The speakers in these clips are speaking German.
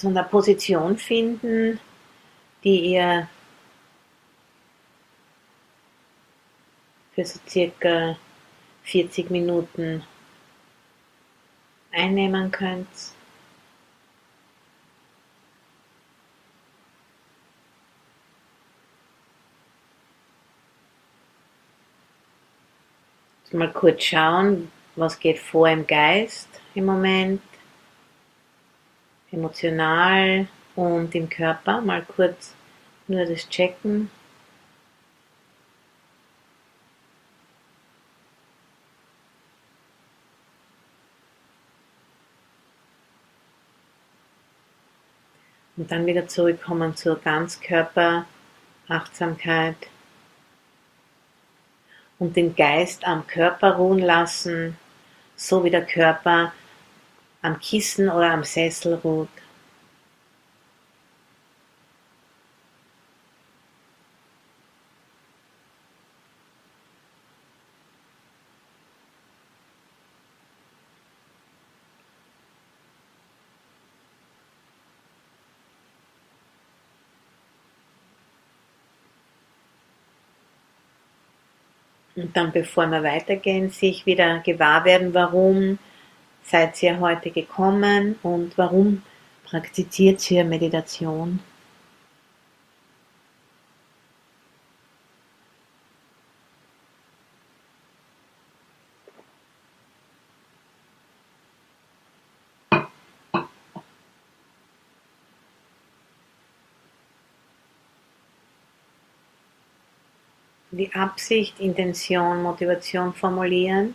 so eine Position finden, die ihr für so circa 40 Minuten einnehmen könnt. Mal kurz schauen, was geht vor im Geist im Moment, emotional und im Körper. Mal kurz nur das checken. Und dann wieder zurückkommen zur Ganzkörperachtsamkeit und den Geist am Körper ruhen lassen, so wie der Körper am Kissen oder am Sessel ruht. Und dann, bevor wir weitergehen, sich wieder gewahr werden, warum seid ihr heute gekommen und warum praktiziert ihr Meditation. die Absicht, Intention, Motivation formulieren.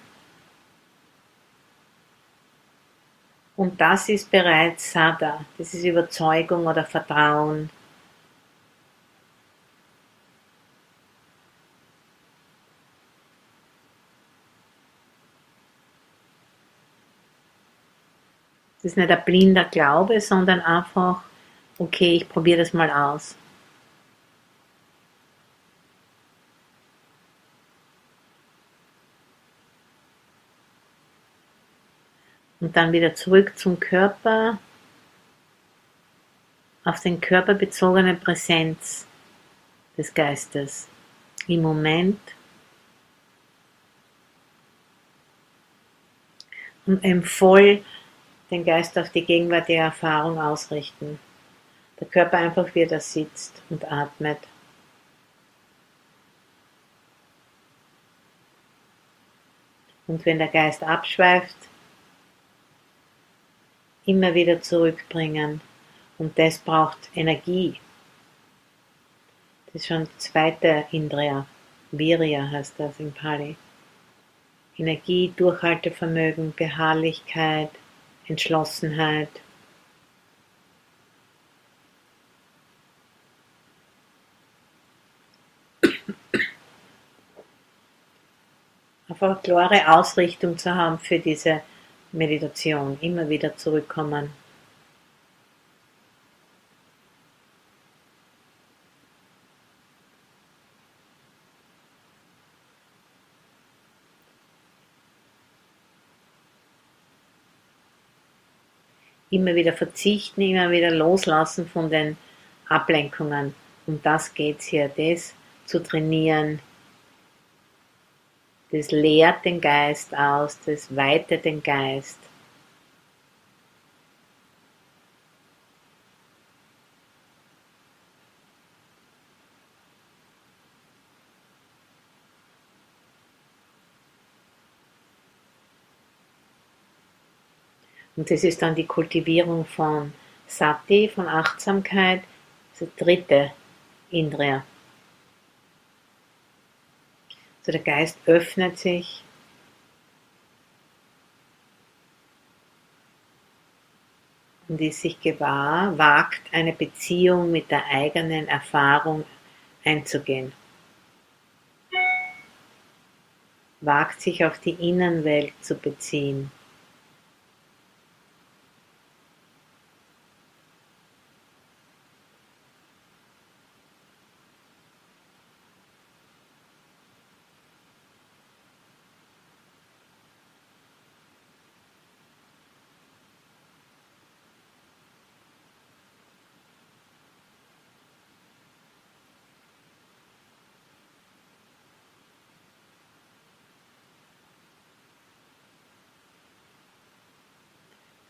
Und das ist bereits Sada, das ist Überzeugung oder Vertrauen. Das ist nicht ein blinder Glaube, sondern einfach, okay, ich probiere das mal aus. Und dann wieder zurück zum Körper, auf den körperbezogene Präsenz des Geistes im Moment. Und eben voll den Geist auf die gegenwärtige Erfahrung ausrichten. Der Körper einfach wie er sitzt und atmet. Und wenn der Geist abschweift, immer wieder zurückbringen. Und das braucht Energie. Das ist schon die zweite Indriya. Virya heißt das in Pali. Energie, Durchhaltevermögen, Beharrlichkeit, Entschlossenheit. Einfach klare Ausrichtung zu haben für diese Meditation, immer wieder zurückkommen. Immer wieder verzichten, immer wieder loslassen von den Ablenkungen. Um das geht es hier, das zu trainieren, das leert den Geist aus, das weitet den Geist. Und das ist dann die Kultivierung von Sati, von Achtsamkeit, das dritte Indriya. So der Geist öffnet sich. Und ist sich gewahr, wagt eine Beziehung mit der eigenen Erfahrung einzugehen. Wagt sich auf die Innenwelt zu beziehen.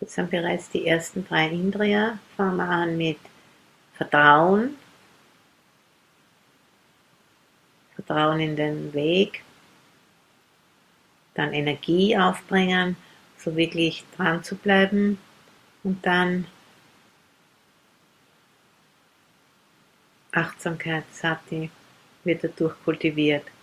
Jetzt sind bereits die ersten drei Indriya. Fangen wir an mit Vertrauen. Vertrauen in den Weg. Dann Energie aufbringen, so wirklich dran zu bleiben. Und dann Achtsamkeit, Sati, wird dadurch kultiviert.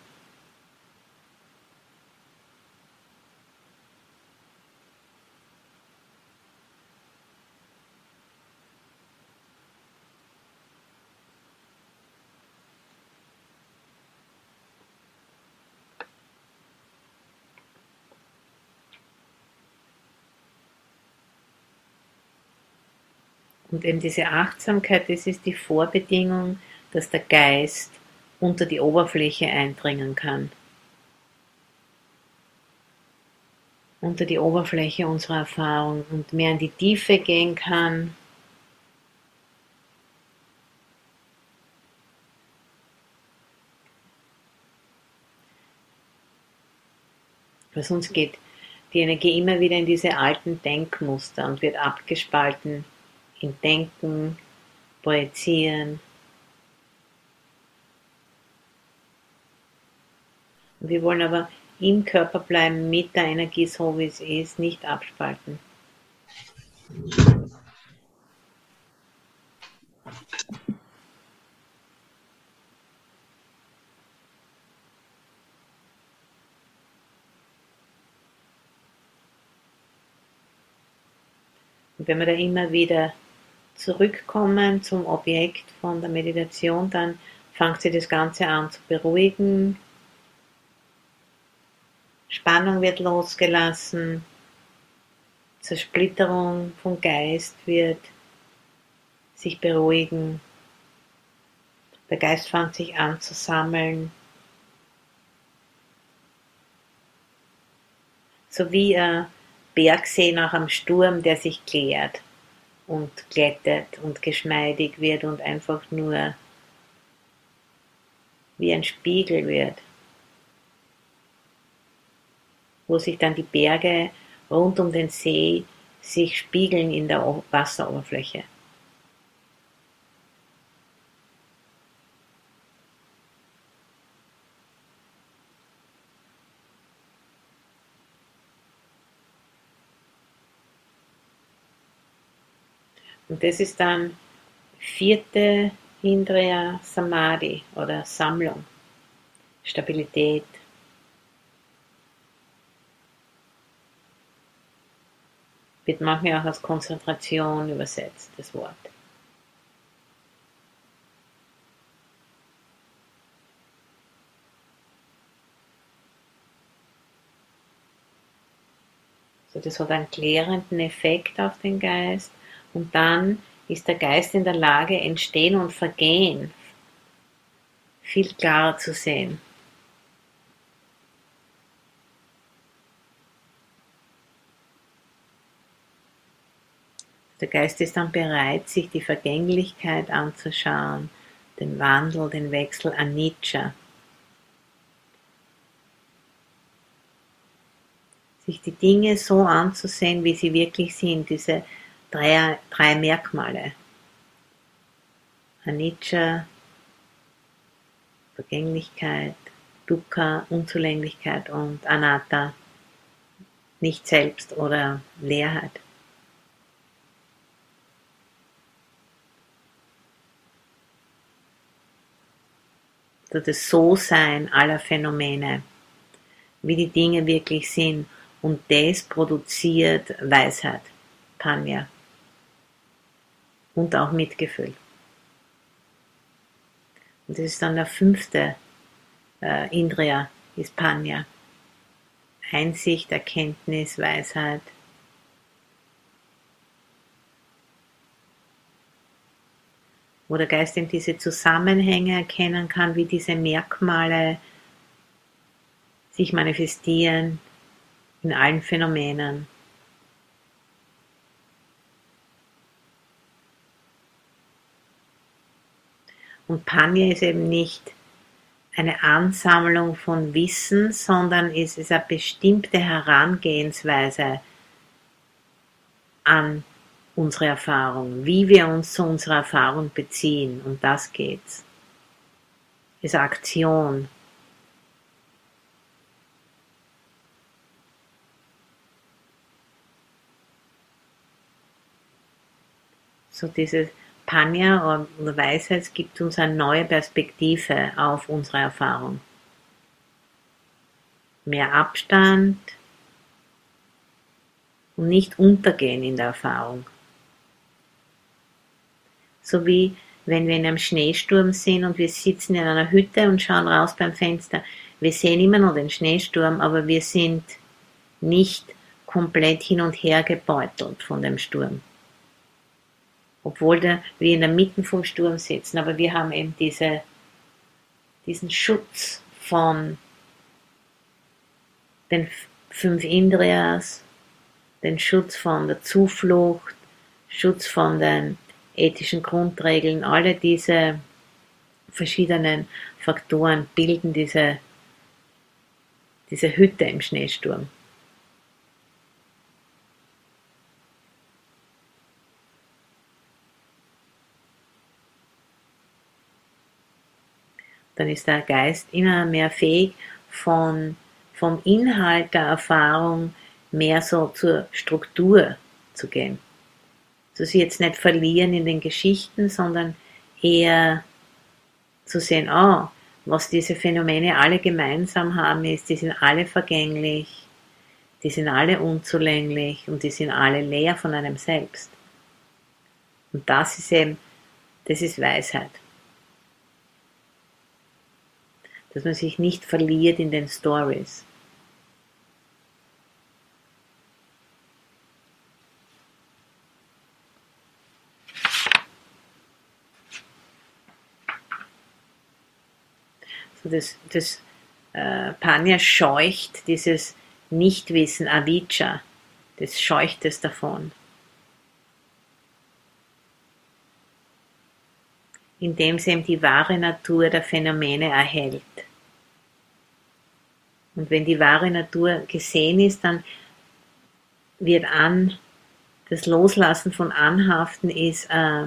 Und eben diese Achtsamkeit, das ist die Vorbedingung, dass der Geist unter die Oberfläche eindringen kann. Unter die Oberfläche unserer Erfahrung und mehr in die Tiefe gehen kann. Weil sonst geht die Energie immer wieder in diese alten Denkmuster und wird abgespalten in Denken, Projizieren. Wir wollen aber im Körper bleiben, mit der Energie so wie es ist, nicht abspalten. Und wenn wir da immer wieder zurückkommen zum Objekt von der Meditation, dann fängt sie das Ganze an zu beruhigen. Spannung wird losgelassen, Zersplitterung vom Geist wird sich beruhigen. Der Geist fängt sich an zu sammeln. So wie ein Bergsee nach einem Sturm, der sich klärt und glättet und geschmeidig wird und einfach nur wie ein Spiegel wird, wo sich dann die Berge rund um den See sich spiegeln in der Wasseroberfläche. Das ist dann vierte Indriya Samadhi oder Sammlung, Stabilität. Wird manchmal auch als Konzentration übersetzt, das Wort. Das hat einen klärenden Effekt auf den Geist und dann ist der Geist in der Lage, Entstehen und Vergehen viel klarer zu sehen. Der Geist ist dann bereit, sich die Vergänglichkeit anzuschauen, den Wandel, den Wechsel, Anicca. Sich die Dinge so anzusehen, wie sie wirklich sind, diese drei, drei Merkmale. Anicca, Vergänglichkeit, Dukkha, Unzulänglichkeit und Anatta, nicht selbst oder Leerheit. das So-Sein aller Phänomene, wie die Dinge wirklich sind. Und das produziert Weisheit, Panya und auch Mitgefühl. Und das ist dann der fünfte äh, Indriya, ist Panya. Einsicht, Erkenntnis, Weisheit. Wo der Geist eben diese Zusammenhänge erkennen kann, wie diese Merkmale sich manifestieren in allen Phänomenen. Und Panya ist eben nicht eine Ansammlung von Wissen, sondern es ist eine bestimmte Herangehensweise an unsere Erfahrung, wie wir uns zu unserer Erfahrung beziehen. Um das geht's. Ist Aktion. So dieses Panya oder Weisheit gibt uns eine neue Perspektive auf unsere Erfahrung. Mehr Abstand und nicht untergehen in der Erfahrung. So wie wenn wir in einem Schneesturm sind und wir sitzen in einer Hütte und schauen raus beim Fenster. Wir sehen immer noch den Schneesturm, aber wir sind nicht komplett hin und her gebeutelt von dem Sturm. Obwohl wir in der Mitte vom Sturm sitzen, aber wir haben eben diese, diesen Schutz von den fünf Indrias, den Schutz von der Zuflucht, Schutz von den ethischen Grundregeln, alle diese verschiedenen Faktoren bilden diese, diese Hütte im Schneesturm. Dann ist der Geist immer mehr fähig, von, vom Inhalt der Erfahrung mehr so zur Struktur zu gehen dass sie jetzt nicht verlieren in den Geschichten, sondern eher zu sehen, oh, was diese Phänomene alle gemeinsam haben, ist, die sind alle vergänglich, die sind alle unzulänglich und die sind alle leer von einem selbst. Und das ist eben, das ist Weisheit. Dass man sich nicht verliert in den Stories. das, das äh, Panya scheucht dieses Nichtwissen, Avicca, das scheucht es davon. Indem sie eben die wahre Natur der Phänomene erhält. Und wenn die wahre Natur gesehen ist, dann wird an, das Loslassen von Anhaften ist äh,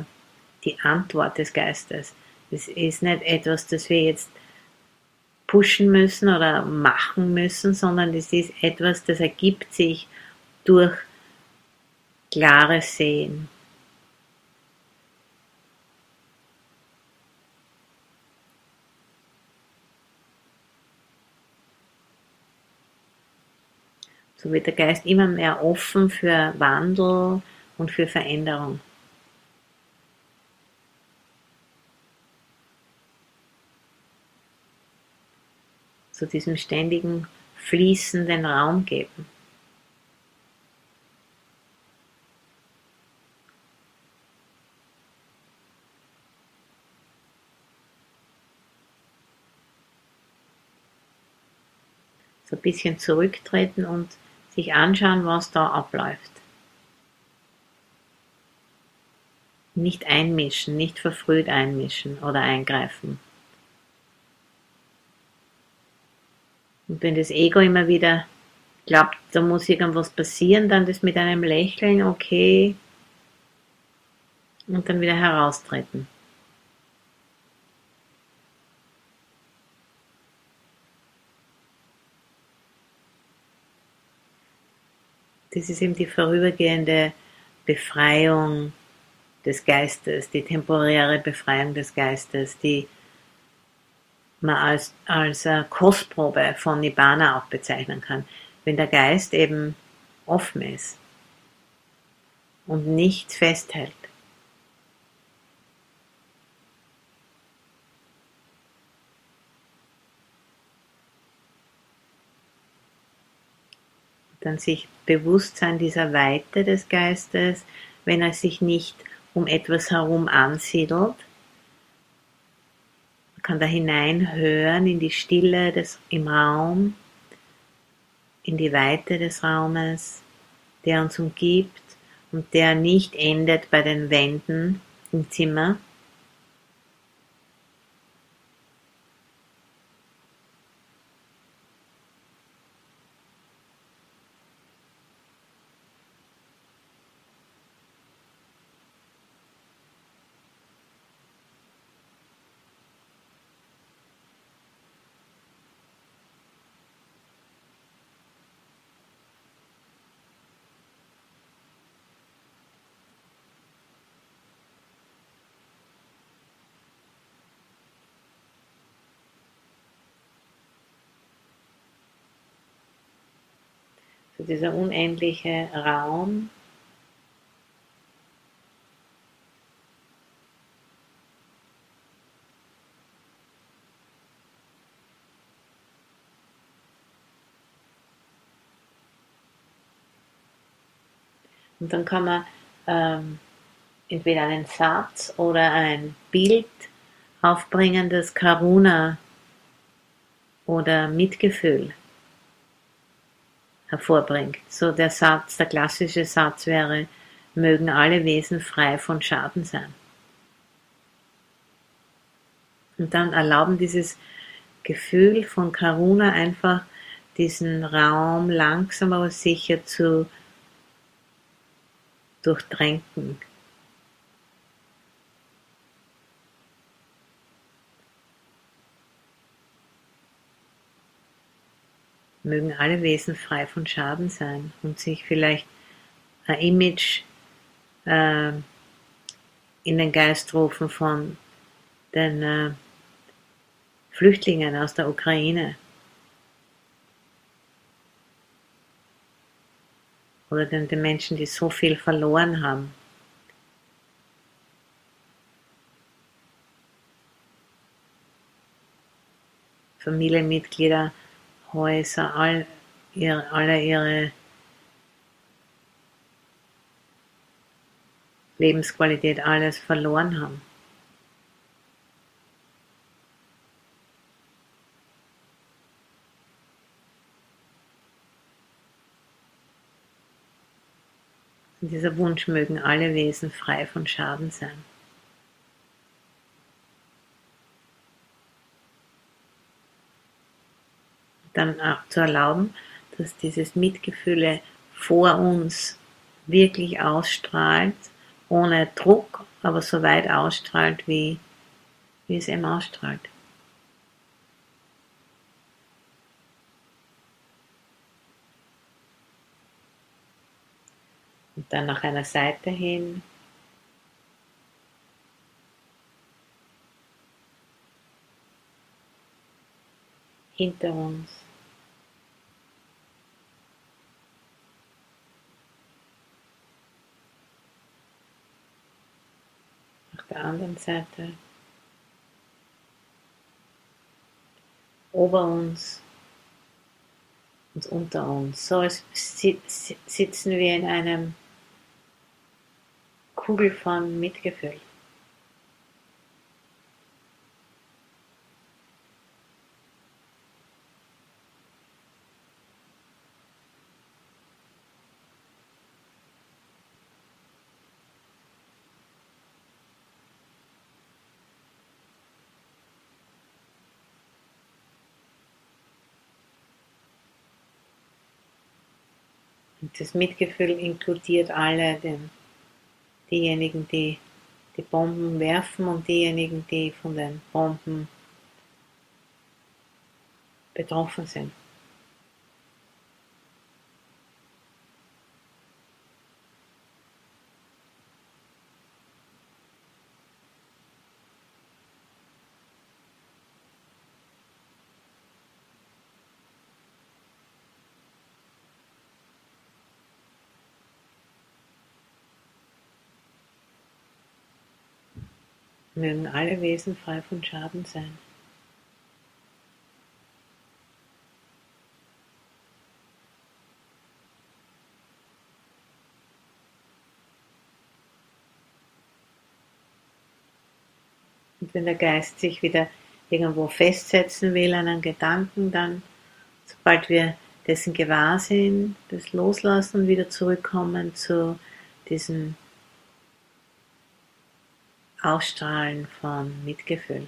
die Antwort des Geistes. Es ist nicht etwas, das wir jetzt pushen müssen oder machen müssen, sondern es ist etwas, das ergibt sich durch klares Sehen. So wird der Geist immer mehr offen für Wandel und für Veränderung. zu diesem ständigen fließenden Raum geben. So ein bisschen zurücktreten und sich anschauen, was da abläuft. Nicht einmischen, nicht verfrüht einmischen oder eingreifen. Und wenn das Ego immer wieder glaubt, da muss irgendwas passieren, dann das mit einem Lächeln, okay, und dann wieder heraustreten. Das ist eben die vorübergehende Befreiung des Geistes, die temporäre Befreiung des Geistes, die man als, als Kostprobe von Nibbana auch bezeichnen kann, wenn der Geist eben offen ist und nichts festhält. Dann sich bewusst sein dieser Weite des Geistes, wenn er sich nicht um etwas herum ansiedelt, kann da hineinhören in die Stille des, im Raum, in die Weite des Raumes, der uns umgibt und der nicht endet bei den Wänden im Zimmer. Dieser unendliche Raum. Und dann kann man ähm, entweder einen Satz oder ein Bild aufbringen, das Karuna oder Mitgefühl hervorbringt. So der Satz, der klassische Satz wäre, mögen alle Wesen frei von Schaden sein. Und dann erlauben dieses Gefühl von Karuna einfach diesen Raum langsam aber sicher zu durchtränken. Mögen alle Wesen frei von Schaden sein und sich vielleicht ein Image äh, in den Geist rufen von den äh, Flüchtlingen aus der Ukraine oder den, den Menschen, die so viel verloren haben. Familienmitglieder, Häuser, all ihre, alle ihre Lebensqualität, alles verloren haben. Und dieser Wunsch mögen alle Wesen frei von Schaden sein. Dann auch zu erlauben, dass dieses Mitgefühle vor uns wirklich ausstrahlt, ohne Druck, aber so weit ausstrahlt, wie, wie es eben ausstrahlt. Und dann nach einer Seite hin. Hinter uns. Nach der anderen Seite. Ober uns und unter uns. So als sitzen wir in einem Kugel von Mitgefühl. Das Mitgefühl inkludiert alle, den diejenigen, die die Bomben werfen und diejenigen, die von den Bomben betroffen sind. Mögen alle Wesen frei von Schaden sein. Und wenn der Geist sich wieder irgendwo festsetzen will an einen Gedanken, dann, sobald wir dessen gewahr sind, das loslassen und wieder zurückkommen zu diesem Ausstrahlen von Mitgefühl.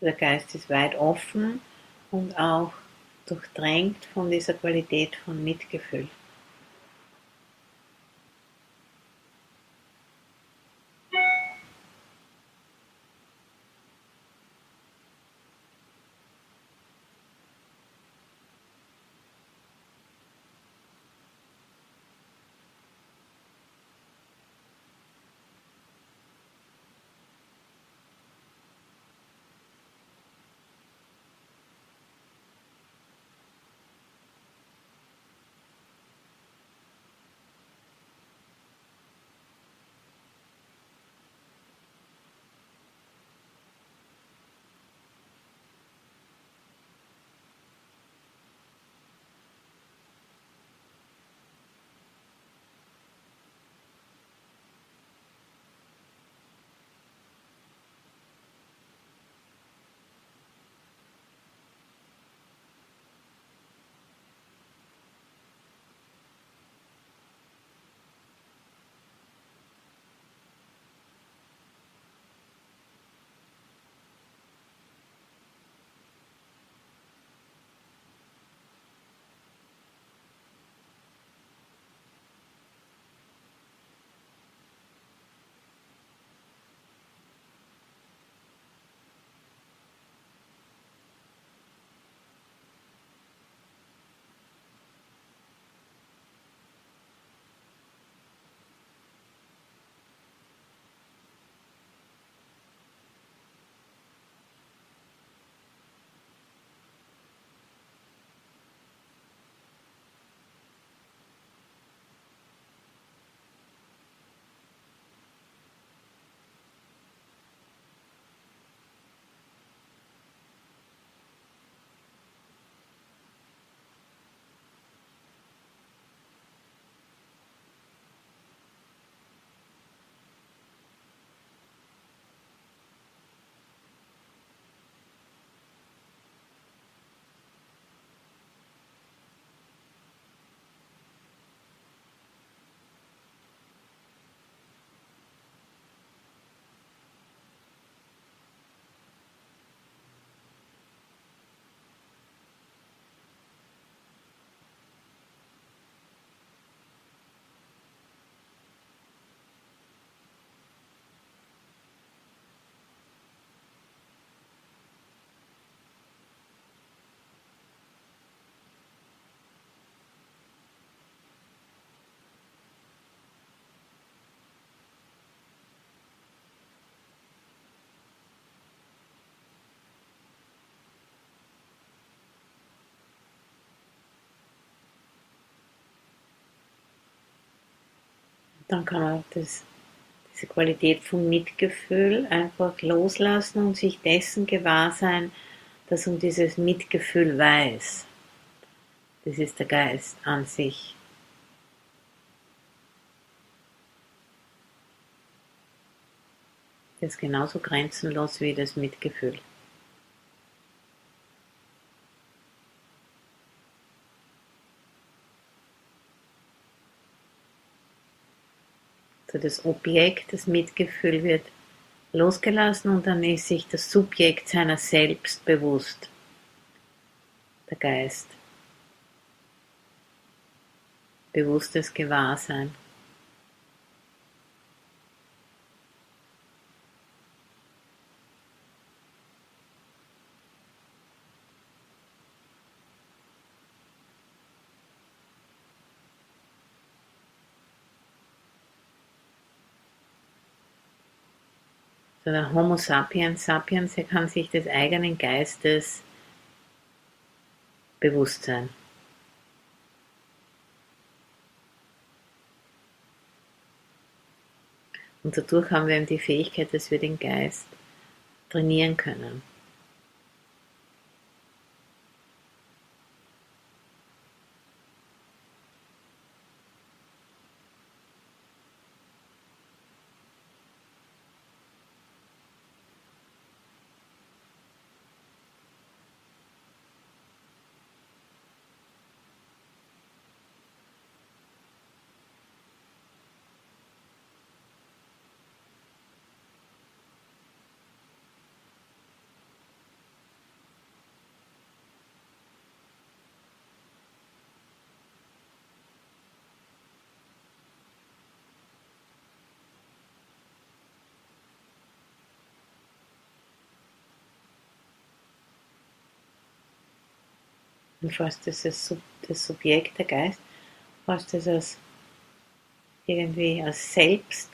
Der Geist ist weit offen und auch durchdrängt von dieser Qualität von Mitgefühl. Dann kann man das, diese Qualität von Mitgefühl einfach loslassen und sich dessen gewahr sein, dass um dieses Mitgefühl weiß. Das ist der Geist an sich. Der ist genauso grenzenlos wie das Mitgefühl. Also das Objekt, das Mitgefühl wird losgelassen und dann ist sich das Subjekt seiner selbst bewusst. Der Geist. Bewusstes Gewahrsein. Der Homo sapiens sapiens, er kann sich des eigenen Geistes bewusst sein. Und dadurch haben wir eben die Fähigkeit, dass wir den Geist trainieren können. Und falls das das, das Subjekt, der Geist, falls das als irgendwie als Selbst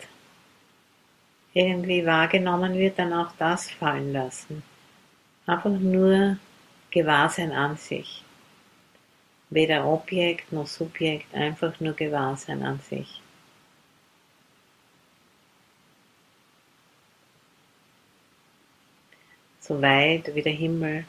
irgendwie wahrgenommen wird, dann auch das fallen lassen. Einfach nur Gewahrsein an sich. Weder Objekt noch Subjekt, einfach nur Gewahrsein an sich. So weit wie der Himmel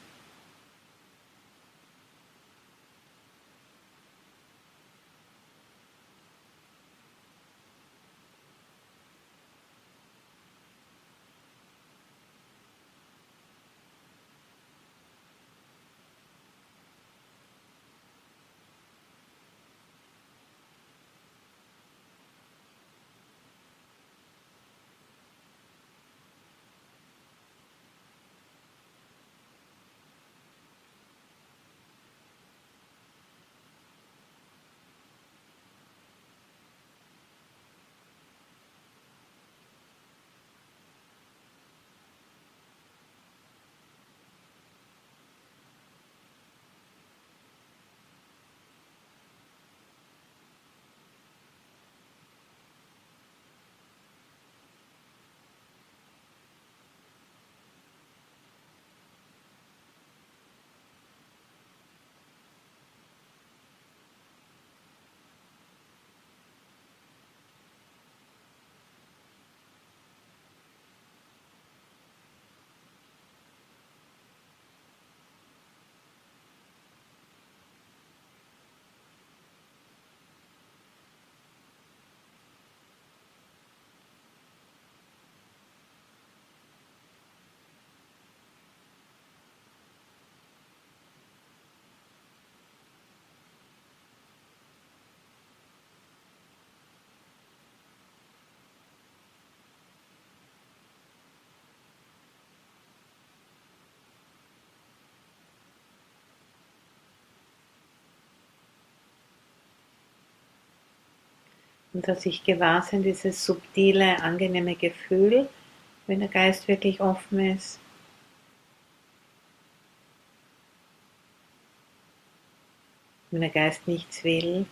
Und dass sich gewahr sind, dieses subtile, angenehme Gefühl, wenn der Geist wirklich offen ist. Wenn der Geist nichts will,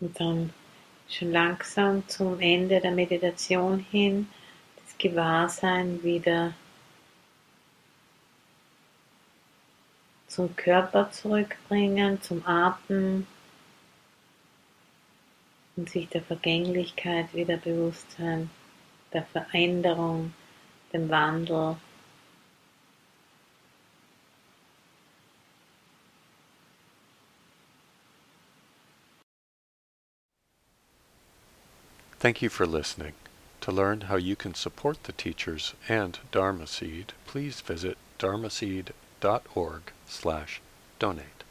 Und dann schon langsam zum Ende der Meditation hin das Gewahrsein wieder zum Körper zurückbringen, zum Atem und sich der Vergänglichkeit wieder bewusst sein, der Veränderung, dem Wandel Thank you for listening. To learn how you can support the teachers and Dharma Seed, please visit dharmaseed.org slash donate.